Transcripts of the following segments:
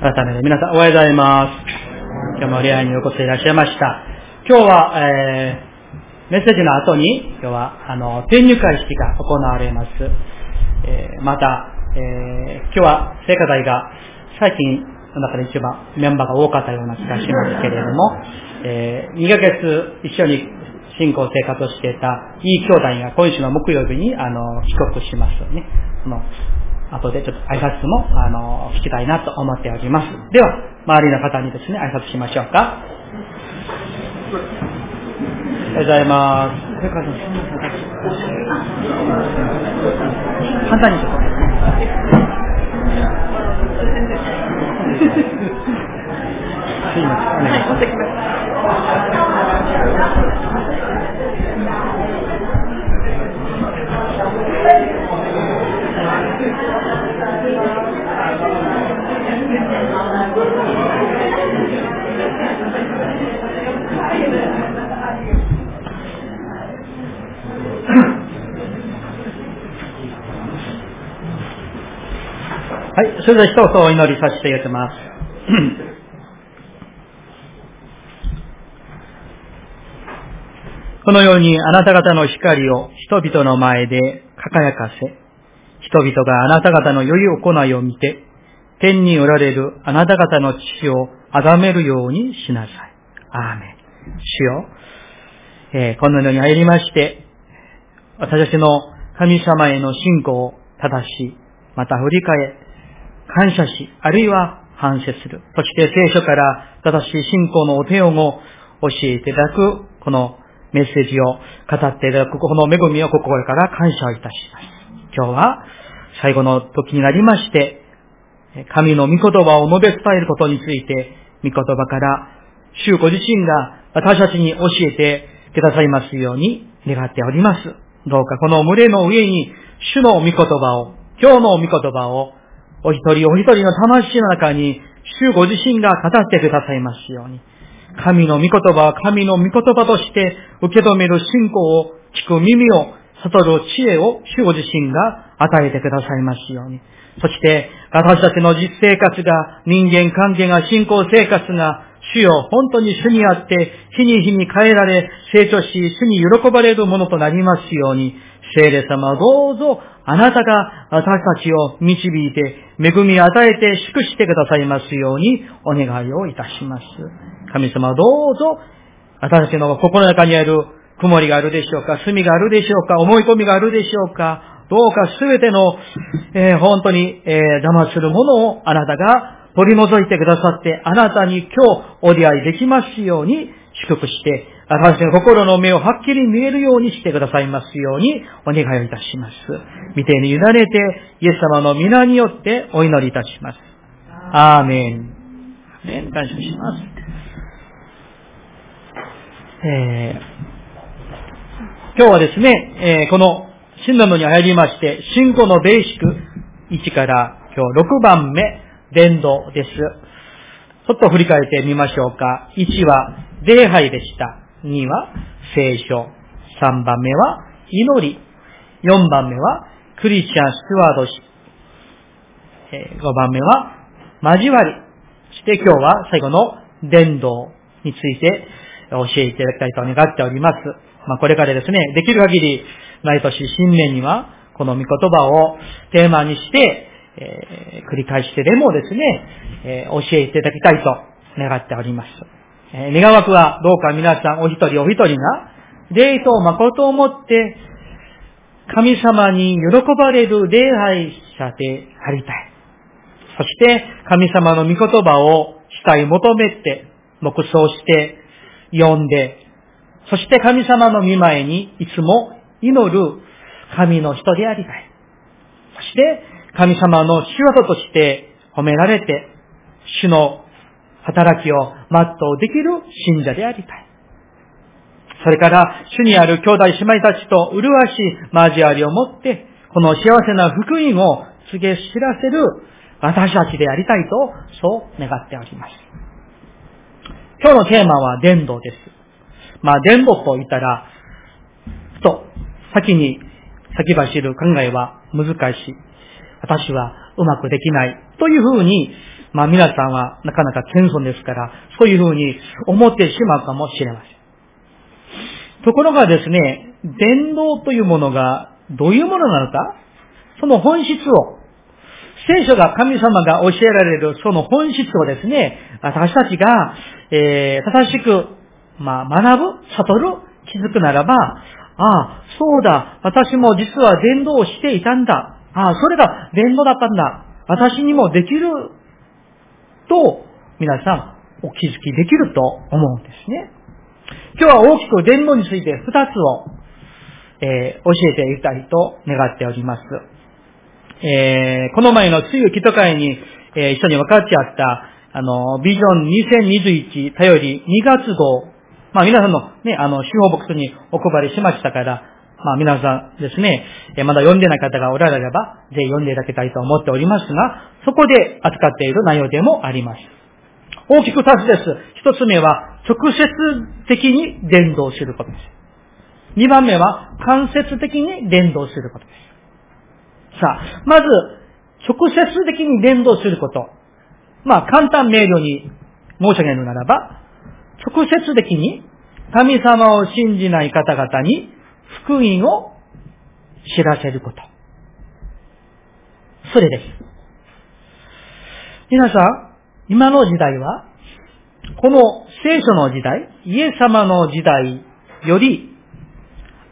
改めて皆さんおはようございます。今日も礼拝にお越しいらっしゃいました。今日は、えー、メッセージの後に、今日は、あの、転入会式が行われます。えー、また、えー、今日は聖歌隊が最近の中で一番メンバーが多かったような気がしますけれども、えー、2ヶ月一緒に信仰生活をしていたいい兄弟が今週の木曜日にあの帰国しますよね。その後でちょっと挨拶もあの聞きたいなと思っております。では、周りの方にですね、挨拶しましょうか。おはようございます。簡単にちょっと。すいません。お願いします。はい、それでは一言お祈りさせていただきます。このようにあなた方の光を人々の前で輝かせ、人々があなた方の良い行いを見て、天におられるあなた方の父を崇めるようにしなさい。アーメン。主よ、えーこのように入りまして、私たちの神様への信仰を正し、また振り返、感謝し、あるいは反省する。そして聖書から正しい信仰のお手本を教えていただく、このメッセージを語っていただく、この恵みを心から感謝をいたします。今日は最後の時になりまして、神の御言葉を述べ伝えることについて、御言葉から、主ご自身が私たちに教えてくださいますように願っております。どうかこの群れの上に、主の御言葉を、今日の御言葉を、お一人お一人の魂の中に、主ご自身が語ってくださいますように。神の御言葉は神の御言葉として受け止める信仰を聞く耳を悟る知恵を主ご自身が与えてくださいますように。そして私たちの実生活が人間関係が信仰生活が主よ本当に主にあって日に日に変えられ成長し主に喜ばれるものとなりますように聖霊様どうぞあなたが私たちを導いて恵み与えて祝してくださいますようにお願いをいたします。神様どうぞ、私たちの心の中にある曇りがあるでしょうか、罪があるでしょうか、思い込みがあるでしょうか、どうかすべての、えー本当に、えー邪魔するものをあなたが取り除いてくださって、あなたに今日お出会いできますように祝福して、私たちの心の目をはっきり見えるようにしてくださいますようにお願いをいたします。見てに委ねて、イエス様の皆によってお祈りいたします。アーメン。アーメン感謝します。えー今日はですね、えーこの新のに入りまして、信仰のベーシック1から今日6番目、伝道です。ちょっと振り返ってみましょうか。1は礼拝でした。2は聖書。3番目は祈り。4番目はクリスチャン・スチュワード氏。5番目は交わり。そして今日は最後の伝道について教えていただきたいと願っております。まあ、これからですね、できる限り毎年新年にはこの御言葉をテーマにして、えー繰り返してでもですね、えー教えていただきたいと願っております。えー願わくはどうか皆さんお一人お一人が霊と誠をもって神様に喜ばれる礼拝者でありたい。そして、神様の御言葉を主い求めて、黙想して、読んで、そして神様の御前にいつも祈る神の人でありたい。そして、神様の仕業として褒められて、主の働きを全うできる信者でありたい。それから、主にある兄弟姉妹たちと麗しい交わりを持って、この幸せな福音を告げ知らせる私たちでありたいと、そう願っております。今日のテーマは伝道です。まあ、伝道と言ったら、ふと、先に先走る考えは難しい。私はうまくできない。というふうに、まあ皆さんはなかなか謙遜ですから、そういうふうに思ってしまうかもしれません。ところがですね、伝道というものがどういうものなのか、その本質を、聖書が神様が教えられるその本質をですね、私たちが、えー、正しく、まあ、学ぶ、悟る、気づくならば、ああ、そうだ、私も実は伝道をしていたんだ。ああ、それが伝道だったんだ。私にもできると、皆さん、お気づきできると思うんですね。今日は大きく伝道について二つを、えー、教えていきたいと願っております。えー、この前の梅雨木と会に、えー、一緒に分かちゃった、あの、ビジョン2021頼り2月号、まあ皆さんのね、あの、司法ボックスにお配りしましたから、まあ皆さんですね、まだ読んでない方がおられれば、ぜひ読んでいただきたいと思っておりますが、そこで扱っている内容でもあります。大きく二つです。一つ目は、直接的に伝道することです。二番目は、間接的に伝道することです。さあ、まず、直接的に伝道すること。まあ、簡単明瞭に申し上げるならば、直接的に神様を信じない方々に福音を知らせること。それです。皆さん、今の時代は、この聖書の時代、イエス様の時代より、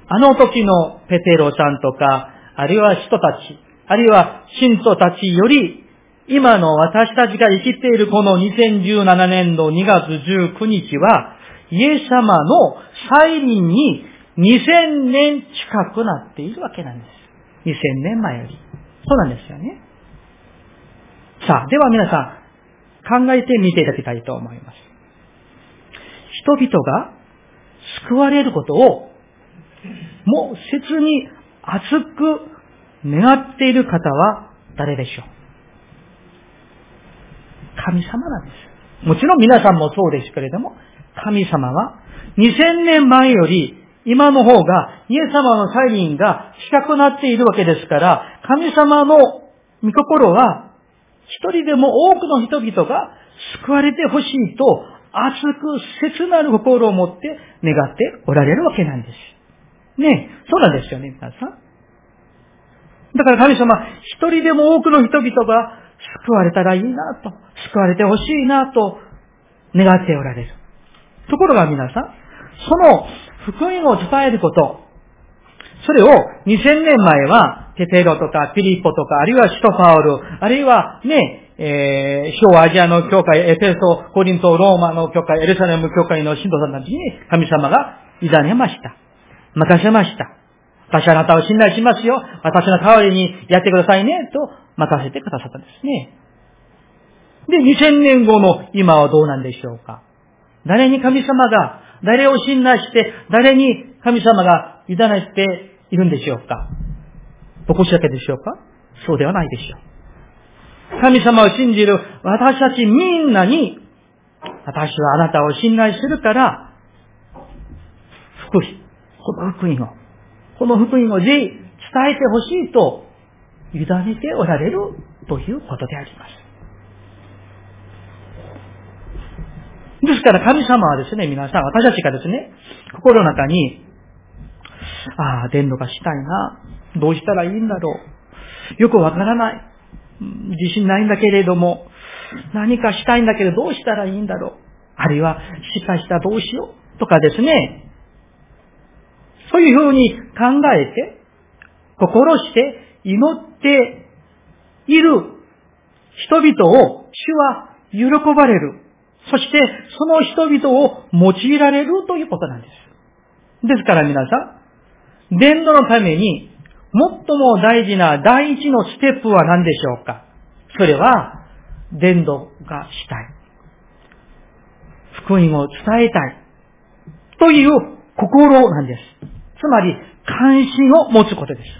あの時のペテロさんとか、あるいは人たち、あるいは信徒たちより、今の私たちが生きているこの2017年度2月19日は、イエス様の再臨に2000年近くなっているわけなんです。2000年前より。そうなんですよね。さあ、では皆さん、考えてみていただきたいと思います。人々が救われることを、もう切に熱く願っている方は誰でしょう？神様なんです。もちろん皆さんもそうですけれども、神様は2000年前より今の方が、イエス様の再臨が近くなっているわけですから、神様の御心は、一人でも多くの人々が救われてほしいと、熱く切なる心を持って願っておられるわけなんです。ねそうなんですよね、皆さん。だから神様、一人でも多くの人々が救われたらいいなと、救われてほしいなと願っておられる。ところが皆さん、その福音を伝えること、それを2000年前は、テテロとかピリポとか、あるいはシトファウル、あるいはね、えー、小アジアの教会、エペソ、コリント、ローマの教会、エルサレム教会の信徒さんたちに神様が委ねました。任せました。私あなたを信頼しますよ。私の代わりにやってくださいね。と任せてくださったんですね。で、2000年後の今はどうなんでしょうか。誰に神様が誰を信頼して、誰に神様が委ねているんでしょうか？僕だけでしょうか？そうではないでしょう。神様を信じる私たちみんなに、私はあなたを信頼するから、福音、この福音を、この福音をぜひ伝えてほしいと委ねておられるということであります。ですから神様はですね、皆さん、私たちがですね、心の中に、ああ、伝道がしたいな。どうしたらいいんだろう。よくわからない。自信ないんだけれども、何かしたいんだけどどうしたらいいんだろう。あるいは、失敗したらどうしよう。とかですね。そういうふうに考えて、心して祈っている人々を主は喜ばれる。そして、その人々を用いられるということなんです。ですから皆さん、伝道のために、最も大事な第一のステップは何でしょうか？それは、伝道がしたい。福音を伝えたい。という心なんです。つまり、関心を持つことです。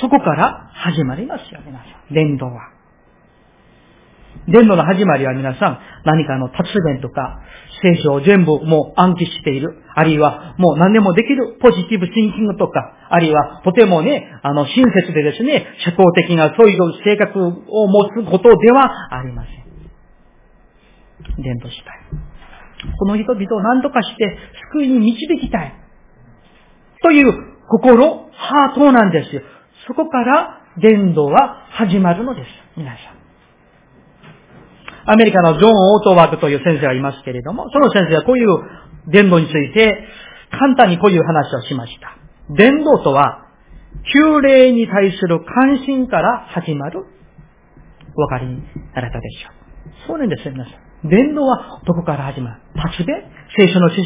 そこから始まりますよ、皆さん。伝道は。伝道の始まりは皆さん、何かの達弁とか、聖書を全部もう暗記している。あるいは、もう何でもできるポジティブシンキングとか、あるいは、とてもね、あの、親切でですね、社交的なそういう性格を持つことではありません。伝道したい。この人々を何とかして救いに導きたい。という心、ハートなんですよ。そこから伝道は始まるのです。皆さん。アメリカのジョン・オートワークという先生がいますけれども、その先生はこういう伝道について簡単にこういう話をしました。伝道とは、旧霊に対する関心から始まる。お分かりになられたでしょう。そうなんですよ、皆さん。伝道はどこから始まる？立ちで聖書の知識？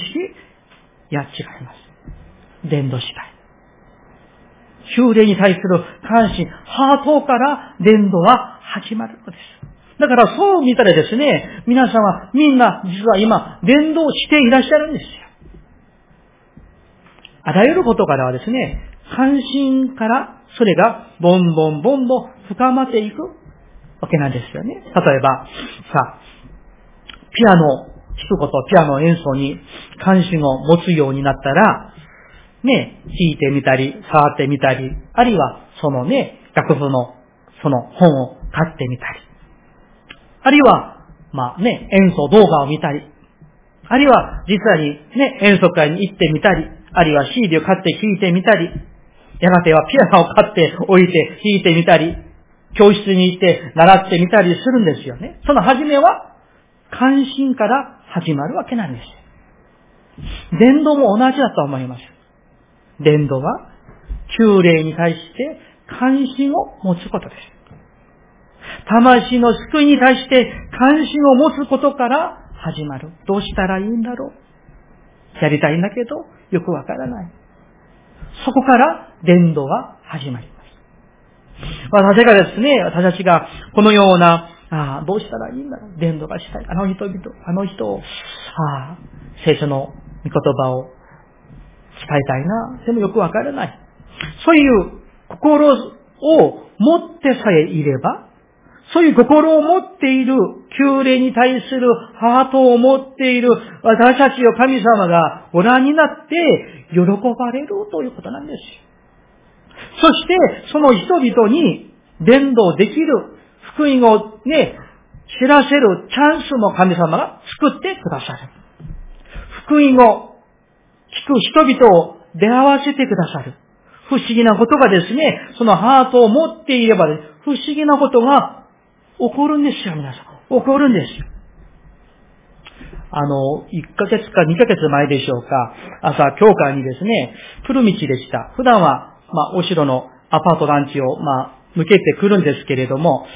いや、違います。伝道したい。修霊に対する関心、ハートから伝道は始まるのです。だからそう見たらですね、皆さんはみんな実は今、伝道していらっしゃるんですよ。あらゆることからはですね、関心からそれがボンボンボンボン深まっていくわけなんですよね。例えば、さ、ピアノを弾くこと、ピアノ演奏に関心を持つようになったら、ね、弾いてみたり、触ってみたり、あるいはそのね、楽譜のその本を買ってみたり、あるいは、まあね、演奏動画を見たり、あるいは実際にね、演奏会に行ってみたり、あるいは CD を買って弾いてみたり、やがてはピアノを買って置いて弾いてみたり、教室に行って習ってみたりするんですよね。その始めは、関心から始まるわけなんです。伝道も同じだと思います。伝道は、旧霊に対して関心を持つことです。魂の救いに対して関心を持つことから始まる。どうしたらいいんだろう。やりたいんだけど、よくわからない。そこから伝道は始まります。私がですね、私たちがこのような、ああ、どうしたらいいんだろう。伝道がしたい。あの人々、あの人を、ああ、聖書の御言葉を伝えたいな。でもよくわからない。そういう心を持ってさえいれば、そういう心を持っている、旧霊に対するハートを持っている私たちを神様がご覧になって喜ばれるということなんですそして、その人々に伝道できる福音をね、知らせるチャンスも神様が作ってくださる。福音を聞く人々を出会わせてくださる。不思議なことがですね、そのハートを持っていれば、不思議なことが起こるんですよ、皆さん。起こるんですよ。あの、1ヶ月か2ヶ月前でしょうか、朝、教会にですね、来る道でした。普段は、まあ、お城のアパート団地を、まあ、向けてくるんですけれども、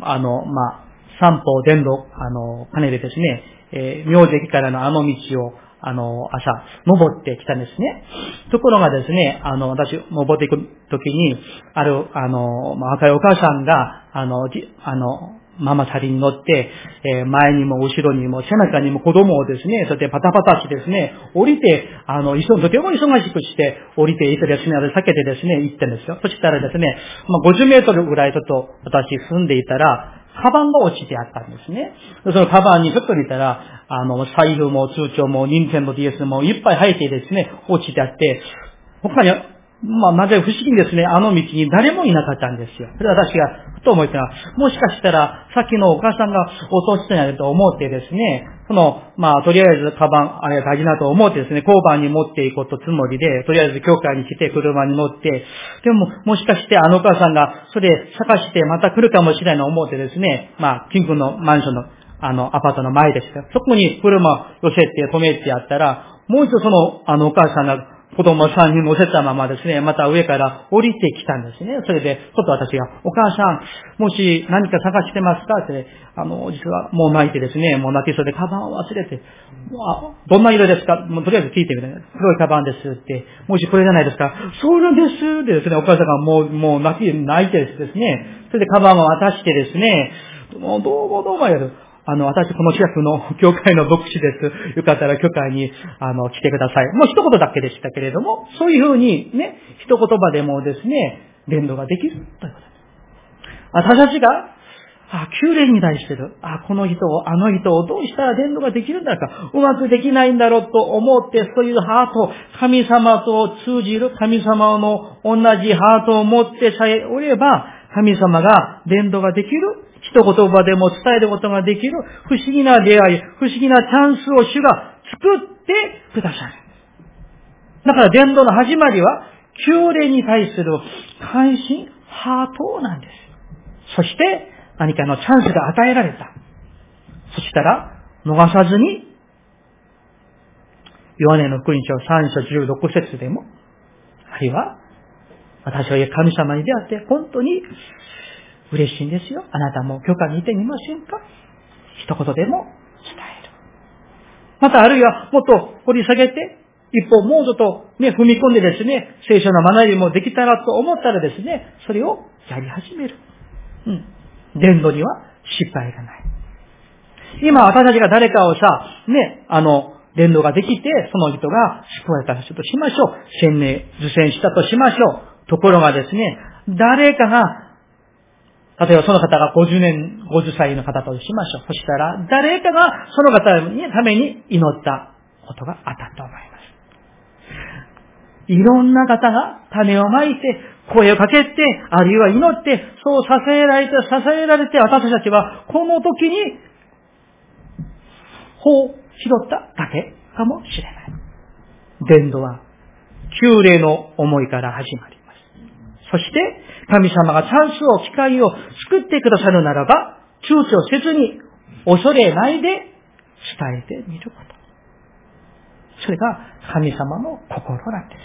あの、まあ、三方伝道、あの、兼ねてですね、えー、明石からのあの道を、あの、朝、登ってきたんですね。ところがですね、あの、私、登っていくときに、ある、あの、ま、若いお母さんが、あの、じあの、ママチャリに乗って、えー、前にも後ろにも背中にも子供をですね、そしてパタパタしてですね、降りて、あの、とても忙しくして降りていてですね、避けてですね、行ってんですよ。そしたらですね、まあ、50メートルぐらいちょっと私住んでいたら、カバンが落ちてあったんですね。そのカバンにちょっと見たら、あの、財布も通帳も、ニンテンド DS もいっぱい入ってですね、落ちてあって、他に、まあ、なぜ不思議ですね、あの道に誰もいなかったんですよ。それ私がふと思ったら、もしかしたら、さっきのお母さんが落としたんやと思ってですね、その、まあ、とりあえず、カバン、あれ大事なと思ってですね、交番に持っていこうとつもりで、とりあえず教会に来て車に乗って、でも、もしかしてあのお母さんが、それ探してまた来るかもしれないの思ってですね、まあ、近くのマンションの、あの、アパートの前でした。そこに車寄せて止めてやったら、もう一度その、あのお母さんが子供さんに乗せたままですね、また上から降りてきたんですね。それで、ちょっと私が、お母さん、もし何か探してますか？って、あの、実はもう泣いてですね、もう泣きそうで、カバンを忘れて、あどんな色ですか？もうとりあえず聞いてみて、黒いカバンです。って、もしこれじゃないですか？そうなんです。でですね、お母さんがもう、もう泣き、泣いてですね、それでカバンを渡してですね、もうどうもどうもやる。あの、私この近くの教会の牧師です。よかったら教会に、あの、来てください。もう一言だけでしたけれども、そういうふうにね、一言葉でもですね、伝道ができるということです。私たちが、あ、旧霊に対してる。あ、この人を、あの人をどうしたら伝道ができるんだろうか、うまくできないんだろうと思って、そういうハート、神様と通じる神様の同じハートを持ってさえおれば、神様が伝道ができる一言葉でも伝えることができる不思議な出会い、不思議なチャンスを主が作ってくださる。だから伝道の始まりは、旧礼に対する関心、ハートなんです。そして、何かのチャンスが与えられた。そしたら、逃さずに、ヨハネの福音書3章16節でも、あるいは、私は神様に出会って本当に嬉しいんですよ。あなたも許可にいてみませんか？一言でも伝える。またあるいはもっと掘り下げて、一歩もうちょっとね、踏み込んでですね、聖書の学びもできたらと思ったらですね、それをやり始める。うん。伝道には失敗がない。今私たちが誰かをさ、ね、あの、伝道ができて、その人が救われた人としましょう。洗礼、受洗したとしましょう。ところがですね、誰かが例えばその方が50年、50歳の方としましょう。そしたら、誰かがその方のために祈ったことがあったと思います。いろんな方が種をまいて、声をかけて、あるいは祈って、そう支えられて、支えられて、私たちはこの時に、法を拾っただけかもしれない。伝道は、旧礼の思いから始まり。そして、神様がチャンスを、機会を作ってくださるならば、躊躇せずに、恐れないで伝えてみること。それが神様の心なんです。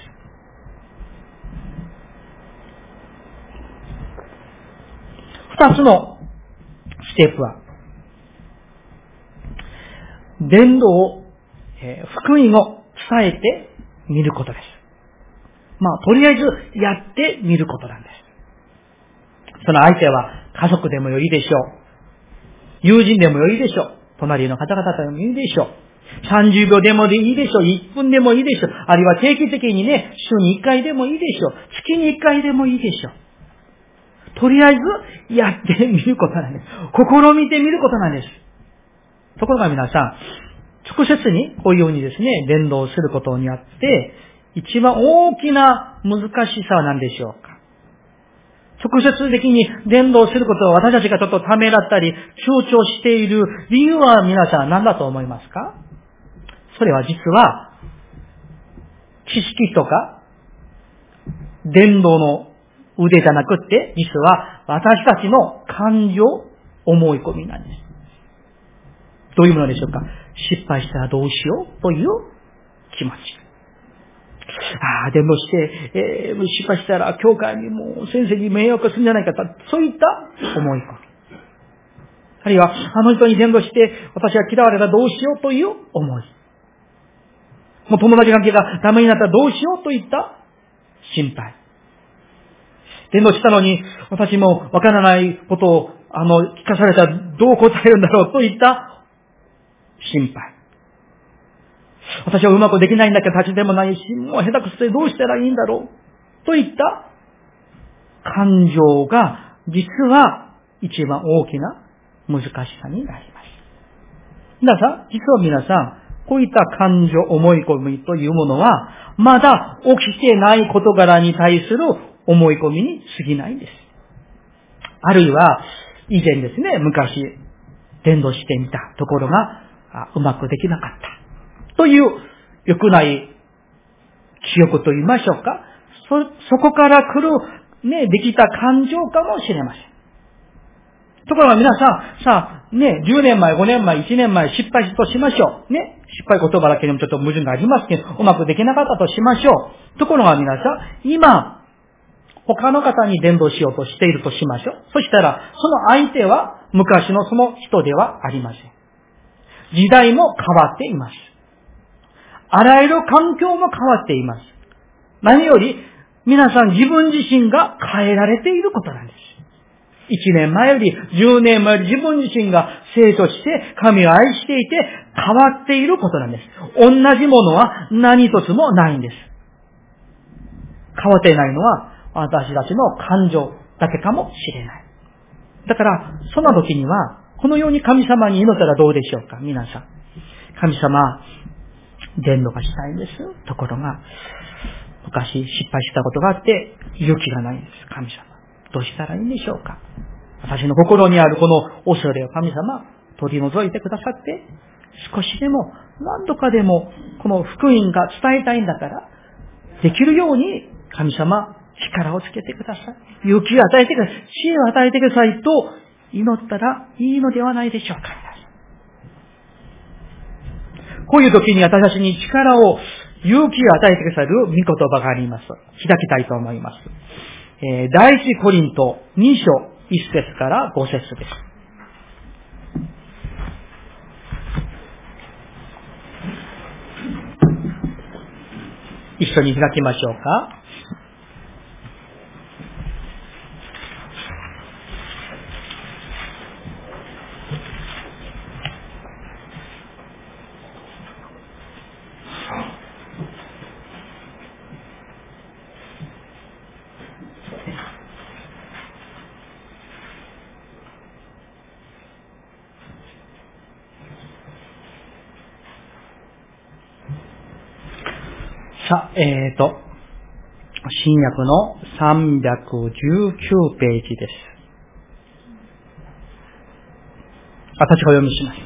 二つのステップは、伝道を、福音を伝えてみることです。まあ、とりあえずやってみることなんです。その相手は家族でもよいでしょう。友人でもよいでしょう。隣の方々でもいいでしょう。30秒でもいいでしょう。1分でもいいでしょう。あるいは定期的にね、週に1回でもいいでしょう。月に1回でもいいでしょう。とりあえず、やってみることなんです。試みてみることなんです。ところが皆さん、直接にこういうようにですね、伝道することにあって、一番大きな難しさは何でしょうか直接的に伝道することを私たちがちょっとためらったり、強調している理由は皆さん何だと思いますか？それは実は、知識とか、伝道の腕じゃなくって、実は私たちの感情、思い込みなんです。どういうものでしょうか？失敗したらどうしよう？という気持ち。ああ、でもして、えー、失敗したら教会にも先生に迷惑するんじゃないかと、そういった思い込み。あるいは、あの人に伝道して、私が嫌われたらどうしようという思い。もう友達関係がダメになったらどうしようといった心配。伝道したのに、私もわからないことを、あの、聞かされたらどう答えるんだろうといった心配。私はうまくできないんだけど立ちでもないし、もう下手くそでどうしたらいいんだろう？といった感情が実は一番大きな難しさになります。皆さん、実は皆さん、こういった感情、思い込みというものは、まだ起きてない事柄に対する思い込みに過ぎないんです。あるいは、以前ですね、昔、伝道してみたところが、うまくできなかった。という良くない記憶と言いましょうか。そ、そこから来る、ね、できた感情かもしれません。ところが皆さん、さあ、ね、10年前、5年前、1年前、失敗としましょう。ね、失敗言葉だけでもちょっと矛盾がありますけど、うまくできなかったとしましょう。ところが皆さん、今、他の方に伝道しようとしているとしましょう。そしたら、その相手は昔のその人ではありません。時代も変わっています。あらゆる環境も変わっています。何より、皆さん自分自身が変えられていることなんです。一年前より、十年前より自分自身が生徒して、神を愛していて、変わっていることなんです。同じものは何一つもないんです。変わっていないのは、私たちの感情だけかもしれない。だから、その時には、このように神様に祈ったらどうでしょうか皆さん。神様、伝道がしたいんです。ところが、昔失敗したことがあって、勇気がないんです。神様。どうしたらいいんでしょうか私の心にあるこの恐れを神様、取り除いてくださって、少しでも、何度かでも、この福音が伝えたいんだから、できるように、神様、力をつけてください。勇気を与えてください。知恵を与えてくださいと祈ったらいいのではないでしょうか。こういう時に私たちに力を、勇気を与えてくださる御言葉があります。開きたいと思います。えー、第一コリント2章1節から5節です。一緒に開きましょうか。さあ、えーと、新約の319ページです。私がお読みします。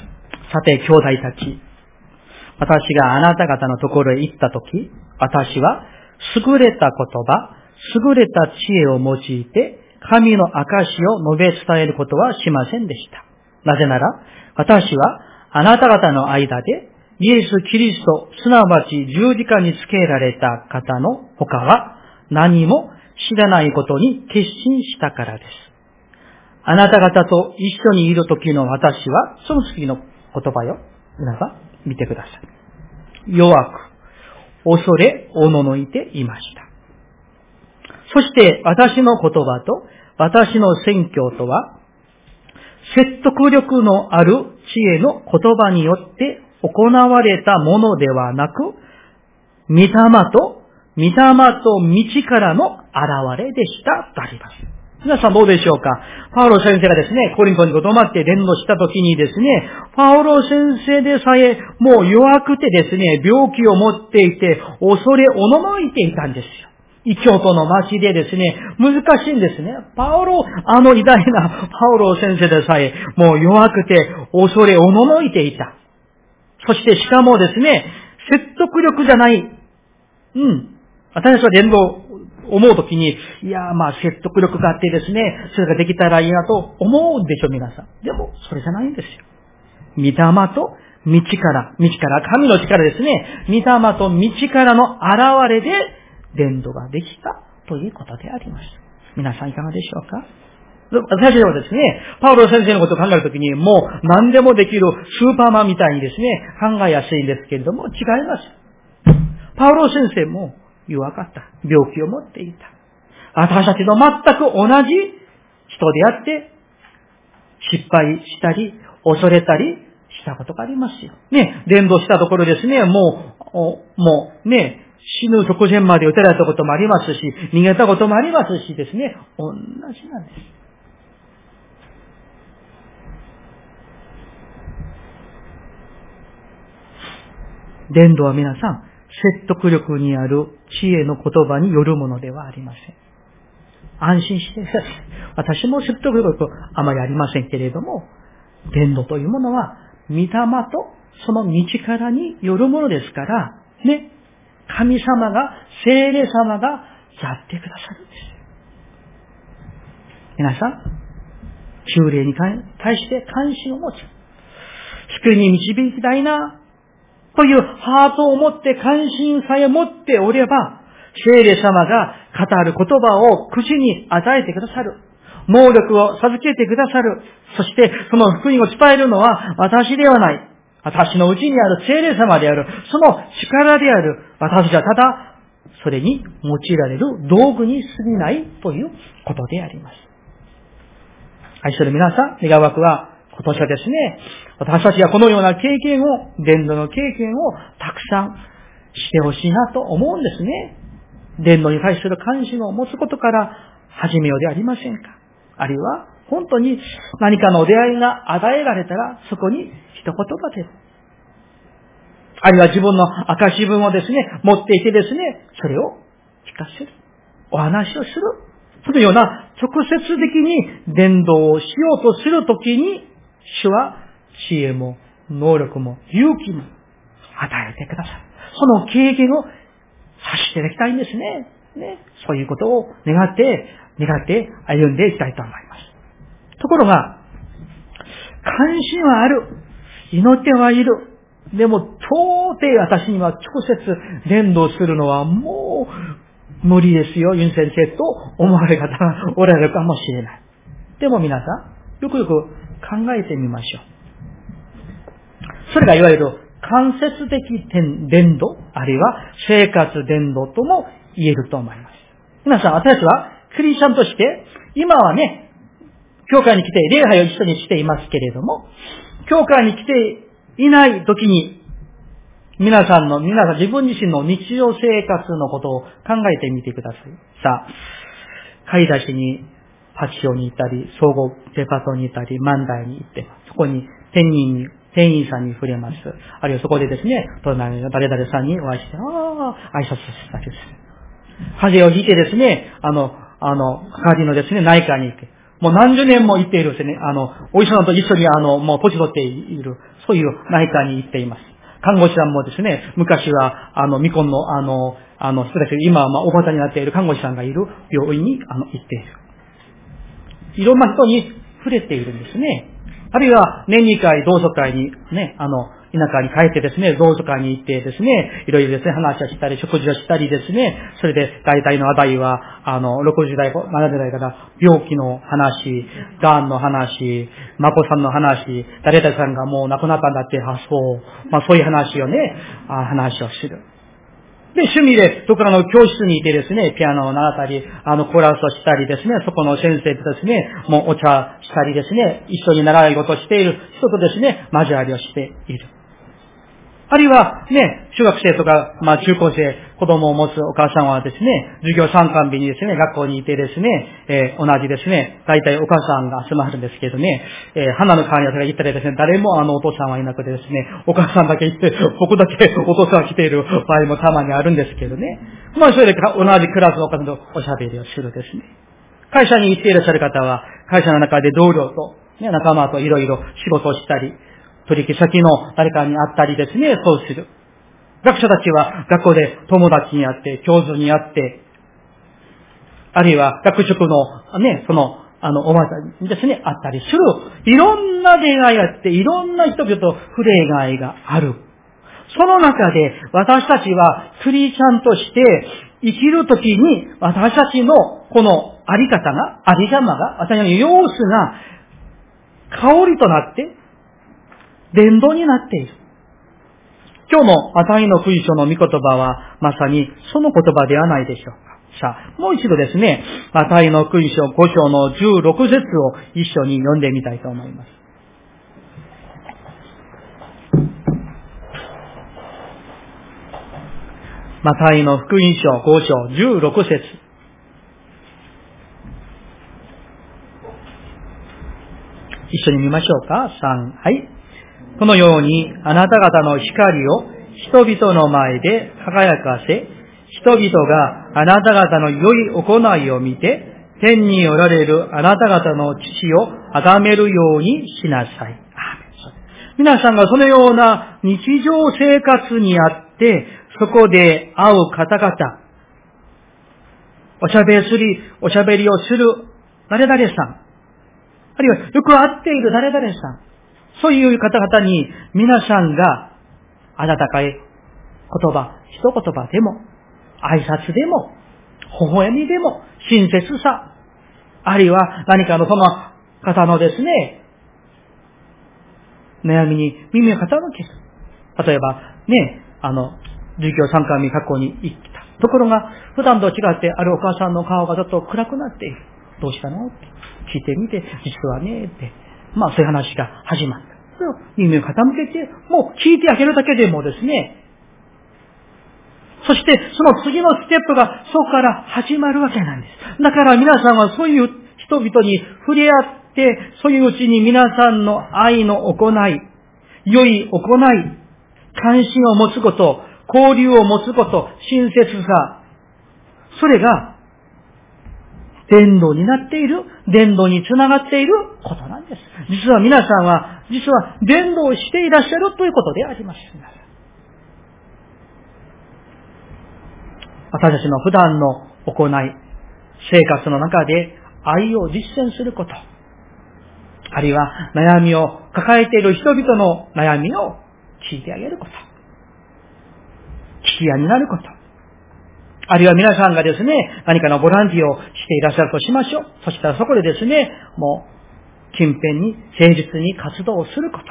さて、兄弟たち。私があなた方のところへ行ったとき、私は優れた言葉、優れた知恵を用いて、神の証を述べ伝えることはしませんでした。なぜなら、私はあなた方の間でイエス・キリスト、すなわち十字架につけられた方の他は何も知らないことに決心したからです。あなた方と一緒にいる時の私は、その次の言葉よ。皆さん、見てください。弱く、恐れ、おののいていました。そして私の言葉と私の宣教とは、説得力のある知恵の言葉によって行われたものではなく、御霊と、御霊と道からの現れでしたとあります。皆さんどうでしょうか？パウロ先生がですね、コリントにとどまって伝道した時にですね、パウロ先生でさえもう弱くてですね、病気を持っていて、恐れおののいていたんですよ。異教徒の町でですね、難しいんですね。パウロ、あの偉大なパウロ先生でさえ、もう弱くて恐れおののいていた。そしてしかもですね、説得力じゃない。うん。私は伝道思うときに、いやまあ説得力があってですね、それができたらいいなと思うんでしょ、皆さん。でも、それじゃないんですよ。御霊と道から、道から、神の力ですね。御霊と道からの現れで、伝道ができたということであります。皆さんいかがでしょうか？私ではですね、パウロ先生のことを考えるときに、もう何でもできるスーパーマンみたいにですね、考えやすいんですけれども、違います。パウロ先生も弱かった。病気を持っていた。私たちの全く同じ人であって、失敗したり、恐れたりしたことがありますよ。ね、伝道したところですね、もう、もう、ね、死ぬ直前まで撃たれたこともありますし、逃げたこともありますしですね、同じなんです。伝道は皆さん、説得力にある知恵の言葉によるものではありません。安心してください。私も説得力あまりありませんけれども、伝道というものは、御霊とその道からによるものですから、ね、神様が、聖霊様がやってくださるんです。皆さん、修霊に対して関心を持つ。救いに導きたいな、というハートを持って関心さえ持っておれば、聖霊様が語る言葉を口に与えてくださる。能力を授けてくださる。そしてその福音を伝えるのは私ではない。私のうちにある聖霊様である。その力である。私はただ、それに用いられる道具に過ぎないということであります。愛する皆さん、願わくは今年はですね、私たちがこのような経験を、伝道の経験をたくさんしてほしいなと思うんですね。伝道に対する関心を持つことから始めようでありませんか。あるいは、本当に何かの出会いが与えられたら、そこに一言が出る。あるいは自分の証文をですね、持っていてですね、それを聞かせる。お話をする。そのような直接的に伝道をしようとするときに、主は知恵も能力も勇気も与えてくださる。その経験をさしていただきたいんですね。ね。そういうことを願って、願って歩んでいきたいと思います。ところが、関心はある。祈ってはいる。でも、到底私には直接伝道するのはもう無理ですよ、ユン先生と思われ方がおられるかもしれない。でも皆さん、よくよく考えてみましょう。それがいわゆる間接的伝道、あるいは生活伝道とも言えると思います。皆さん、私たちはクリスチャンとして、今はね、教会に来て礼拝を一緒にしていますけれども、教会に来ていない時に、皆さんの、皆さん自分自身の日常生活のことを考えてみてください。さあ、買い出しに、パチオに行ったり、総合デパートに行ったり、万代に行って、そこに店員に、店員さんに触れます。あるいはそこでですね、隣の誰々さんにお会いして、ああ、挨拶したりです。風邪をひいてですね、あの、あの、係のですね、内科に行って、もう何十年も行っているですね、あの、お医者さんと一緒にあの、もう土地取っている、そういう内科に行っています。看護師さんもですね、昔は、あの、未婚の、あの、あの、人たち、今はまあ、おばさんになっている看護師さんがいる病院に、あの、行っている。いろんな人に触れているんですね。あるいは、年2回、同窓会に、ね、あの、田舎に帰ってですね、同窓会に行ってですね、いろいろですね、話をしたり、食事をしたりですね、それで大体の話題は、あの、60代、70代から病気の話、癌の話、孫さんの話、誰々さんがもう亡くなったんだって発想、まあそういう話をね、話をする。で、趣味で、どこかの教室にいてですね、ピアノを習ったり、あの、コーラスをしたりですね、そこの先生とですね、もうお茶したりですね、一緒に習い事している人とですね、交わりをしている。あるいは、ね、中学生とか、まあ中高生、子供を持つお母さんはですね、授業参観日にですね、学校にいてですね、えー、同じですね、大体お母さんが集まるんですけどね、えー、花の川にが行ったらですね、誰もあのお父さんはいなくてですね、お母さんだけ行って、僕だけお父さんが来ている場合もたまにあるんですけどね。まあそれで同じクラスのお母さんとおしゃべりをするですね。会社に行っていらっしゃる方は、会社の中で同僚と、ね、仲間といろいろ仕事をしたり、取引先の誰かに会ったりですね、そうする。学者たちは学校で友達に会って、教授に会って、あるいは学職のね、その、あの、おばあさんにですね、会ったりする。いろんな出会いがあって、いろんな人々と触れ合いがある。その中で私たちはクリスチャンとして生きるときに私たちのこのあり方が、あり様が、私の様子が香りとなって伝道になっている。今日のアタイの福音書の御言葉は、まさにその言葉ではないでしょうか。さあ、もう一度ですね、アタイの福音書5章の16節を一緒に読んでみたいと思います。マタイの福音書5章16節一緒に見ましょうか。3、はい。このようにあなた方の光を人々の前で輝かせ、人々があなた方の良い行いを見て、天におられるあなた方の父を崇めるようにしなさい。皆さんがそのような日常生活にあって、そこで会う方々、おしゃべりすり、おしゃべりをする誰々さん、あるいはよく会っている誰々さん、そういう方々に皆さんが温かい言葉、一言葉でも、挨拶でも、微笑みでも、親切さ、あるいは何かのその方のですね、悩みに耳を傾ける。例えば、ね、あの、授業参観に学校に行った。ところが、普段と違って、あるお母さんの顔がちょっと暗くなっている。どうしたの？って聞いてみて、実はね、って。まあそういう話が始まった。耳を傾けて、もう聞いてあげるだけでもですね、そしてその次のステップがそこから始まるわけなんです。だから皆さんはそういう人々に触れ合って、そういううちに皆さんの愛の行い、良い行い、関心を持つこと、交流を持つこと、親切さ、それが伝道になっている、伝道につながっていることなんです。実は皆さんは、実は伝道をしていらっしゃるということであります。私たちの普段の行い、生活の中で愛を実践すること、あるいは悩みを抱えている人々の悩みを聞いてあげること、聞き屋になること、あるいは皆さんがですね、何かのボランティアをていらっしゃるとしましょう。そしたらそこでですね、もう、近辺に誠実に活動をすること。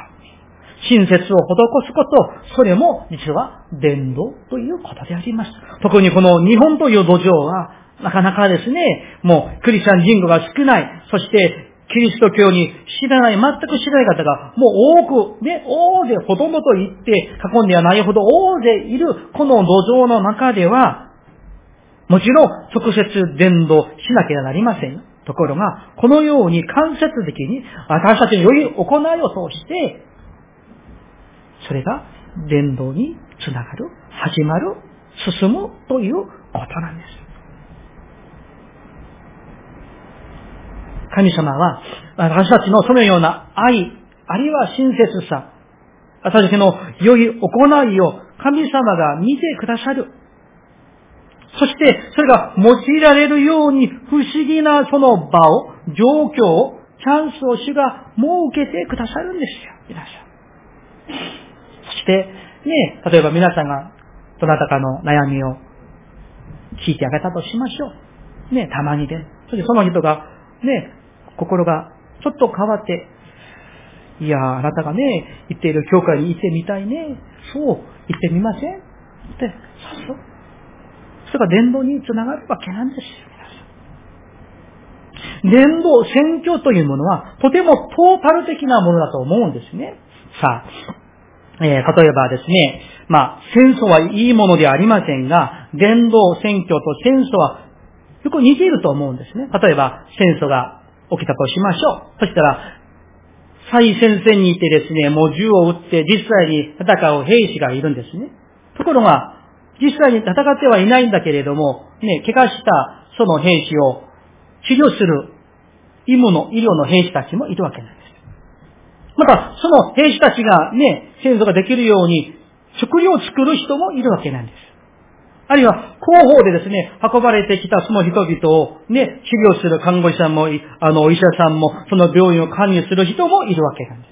親切を施すこと、それも実は伝道ということであります。特にこの日本という土壌は、なかなかですね、もうクリスチャン人口が少ない、そしてキリスト教に知らない、全く知らない方が、もう多く、ね、大勢ほとんどと言って囲んではないほど大勢いる、この土壌の中では、もちろん、直接伝道しなければなりません。ところが、このように間接的に私たちの良い行いを通して、それが伝道につながる、始まる、進むということなんです。神様は、私たちのそのような愛、あるいは親切さ、私たちの良い行いを神様が見てくださる。そして、それが用いられるように不思議なその場を、状況を、チャンスを主が設けてくださるんですよ。皆さん。そして、ね、例えば皆さんが、どなたかの悩みを聞いてあげたとしましょう。ね、たまにで。そしてその人が、ね、心がちょっと変わって、いやあなたがね、行っている教会に行ってみたいね。そう、行ってみませんって、そう。それが伝道につながるわけなんですよ、伝道、選挙というものは、とてもトータル的なものだと思うんですね。さあ、えー、例えばですね、まあ、戦争はいいものではありませんが、伝道、選挙と戦争はよく似ていると思うんですね。例えば、戦争が起きたとしましょう。そしたら、最前線にいてですね、もう銃を撃って実際に戦う兵士がいるんですね。ところが、実際に戦ってはいないんだけれども、ね、怪我したその兵士を治療する医務の、医療の兵士たちもいるわけなんです。また、その兵士たちがね、戦争ができるように食料を作る人もいるわけなんです。あるいは、後方でですね、運ばれてきたその人々をね、治療する看護師さんも、あの、医者さんも、その病院を管理する人もいるわけなんです。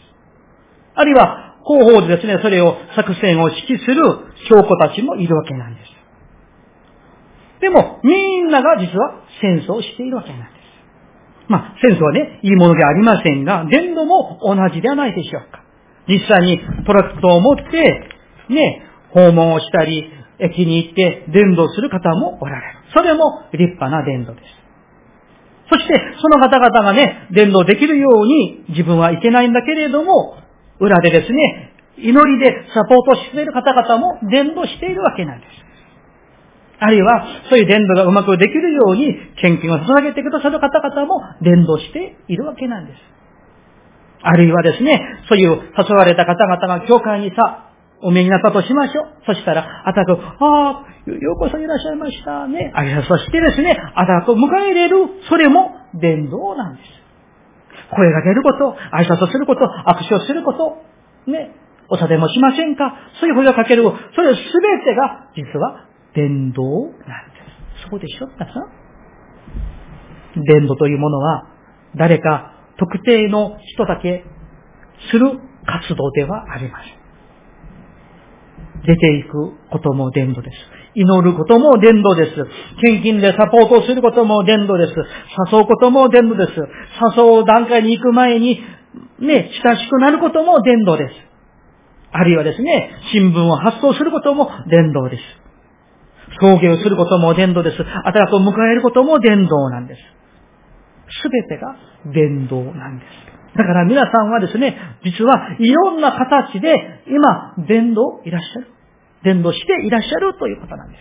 あるいは、後方でですね、それを作戦を指揮する証拠たちもいるわけなんです。でも、みんなが実は戦争をしているわけなんです。まあ、戦争はね、いいものではありませんが、伝道も同じではないでしょうか。実際にトラックトを持って、ね、訪問をしたり、駅に行って伝道する方もおられる。それも立派な伝道です。そして、その方々がね、伝道できるように自分はいけないんだけれども、裏でですね、祈りでサポートしている方々も伝道しているわけなんです。あるいは、そういう伝道がうまくできるように、献金を捧げてくださる方々も伝道しているわけなんです。あるいはですね、そういう誘われた方々が教会にさ、お見えになったとしましょう。そしたら、あたく、ああ、ようこそいらっしゃいましたね。ありがとう。そしてですね、あたく迎え入れる、それも伝道なんです。声が出ること、挨拶すること、握手をすること、ね、お茶でもしませんか？そういう声をかける、それすべてが、実は、伝道なんです。そうでしょ皆さん？伝道というものは、誰か特定の人だけする活動ではありません。出ていくことも伝道です。祈ることも伝道です。献金でサポートすることも伝道です。誘うことも伝道です。誘う段階に行く前に、ね、親しくなることも伝道です。あるいはですね、新聞を発送することも伝道です。送迎をすることも伝道です。新しく迎えることも伝道なんです。すべてが伝道なんです。だから皆さんはですね、実はいろんな形で今、伝道いらっしゃる。伝道していらっしゃるということなんです。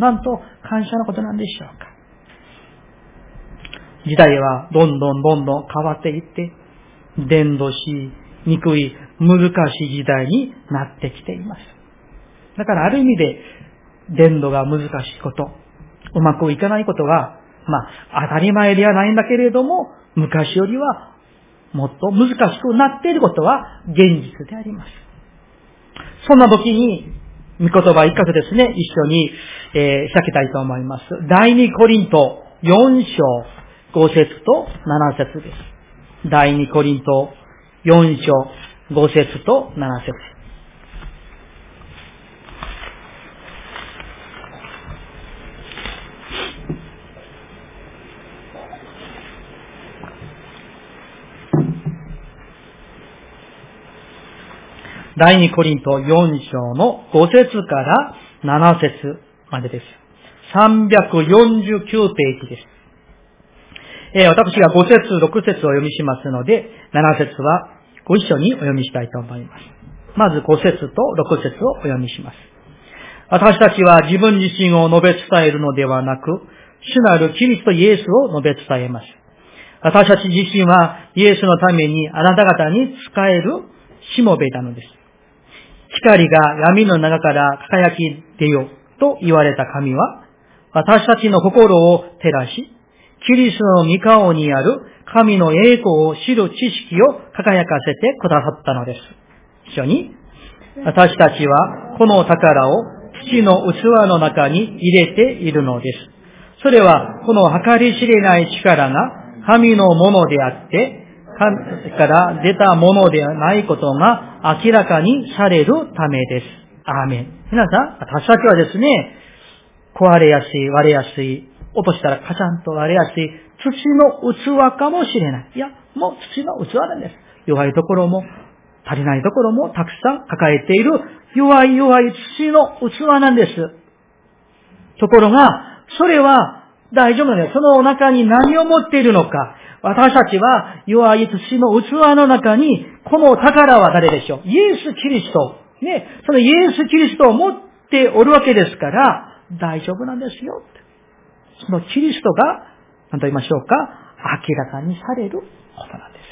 なんと感謝のことなんでしょうか。時代はどんどんどんどん変わっていって、伝道しにくい難しい時代になってきています。だからある意味で、伝道が難しいこと、うまくいかないことは、まあ、当たり前ではないんだけれども、昔よりはもっと難しくなっていることは現実であります。そんな時に、御言葉一角ですね、一緒に、えー、避けたいと思います。第二コリント4章5節と7節です。第二コリント4章5節と7節第2コリント4章の5節から7節までです。349ページです。えー、私が5節、6節を読みしますので、7節はご一緒にお読みしたいと思います。まず5節と6節をお読みします。私たちは自分自身を述べ伝えるのではなく、主なるキリストイエスを述べ伝えます。私たち自身はイエスのためにあなた方に使えるしもべなのです。光が闇の中から輝き出よと言われた神は、私たちの心を照らし、キリストの御顔にある神の栄光を知る知識を輝かせてくださったのです。一緒に、私たちはこの宝を土の器の中に入れているのです。それはこの計り知れない力が神のものであって、から出たものではないことが明らかにされるためです。アーメン。皆さん、私たちはですね、壊れやすい、割れやすい、落としたらカチャンと割れやすい、土の器かもしれない。いや、もう土の器なんです。弱いところも、足りないところもたくさん抱えている、弱い弱い土の器なんです。ところが、それは大丈夫なんです。その中に何を持っているのか、私たちは弱い土の器の中に、この宝は誰でしょうイエス・キリスト。ね、そのイエス・キリストを持っておるわけですから、大丈夫なんですよ。そのキリストが、何と言いましょうか、明らかにされることなんです。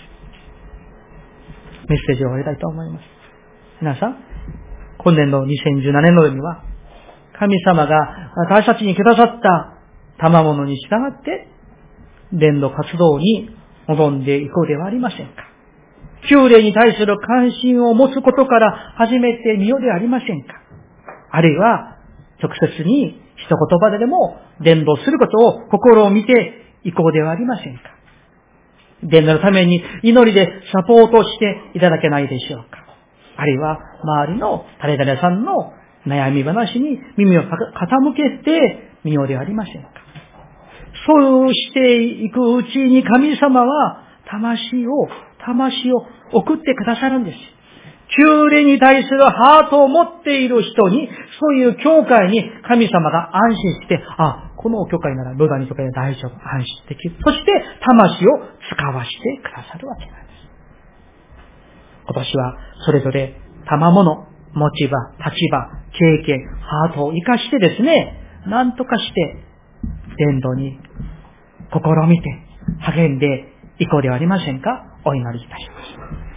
メッセージを終えたいと思います。皆さん、今年の2017年のようには、神様が私たちにくださった賜物に従って、伝道活動に臨んでいこうではありませんか。旧礼に対する関心を持つことから始めてみようではありませんか。あるいは、直接に一言葉ででも伝道することを心を見ていこうではありませんか。伝道のために祈りでサポートしていただけないでしょうか。あるいは、周りの誰々さんの悩み話に耳を傾けてみようではありませんか。そうしていくうちに神様は魂を、魂を送ってくださるんです。旧礼に対するハートを持っている人に、そういう教会に神様が安心して、あ、この教会ならロダニとかで大丈夫、安心できる。そして、魂を使わしてくださるわけなんです。今年は、それぞれ、賜物、持ち場、立場、経験、ハートを活かしてですね、何とかして、伝道に試みて励んでいこうではありませんか？お祈りいたします。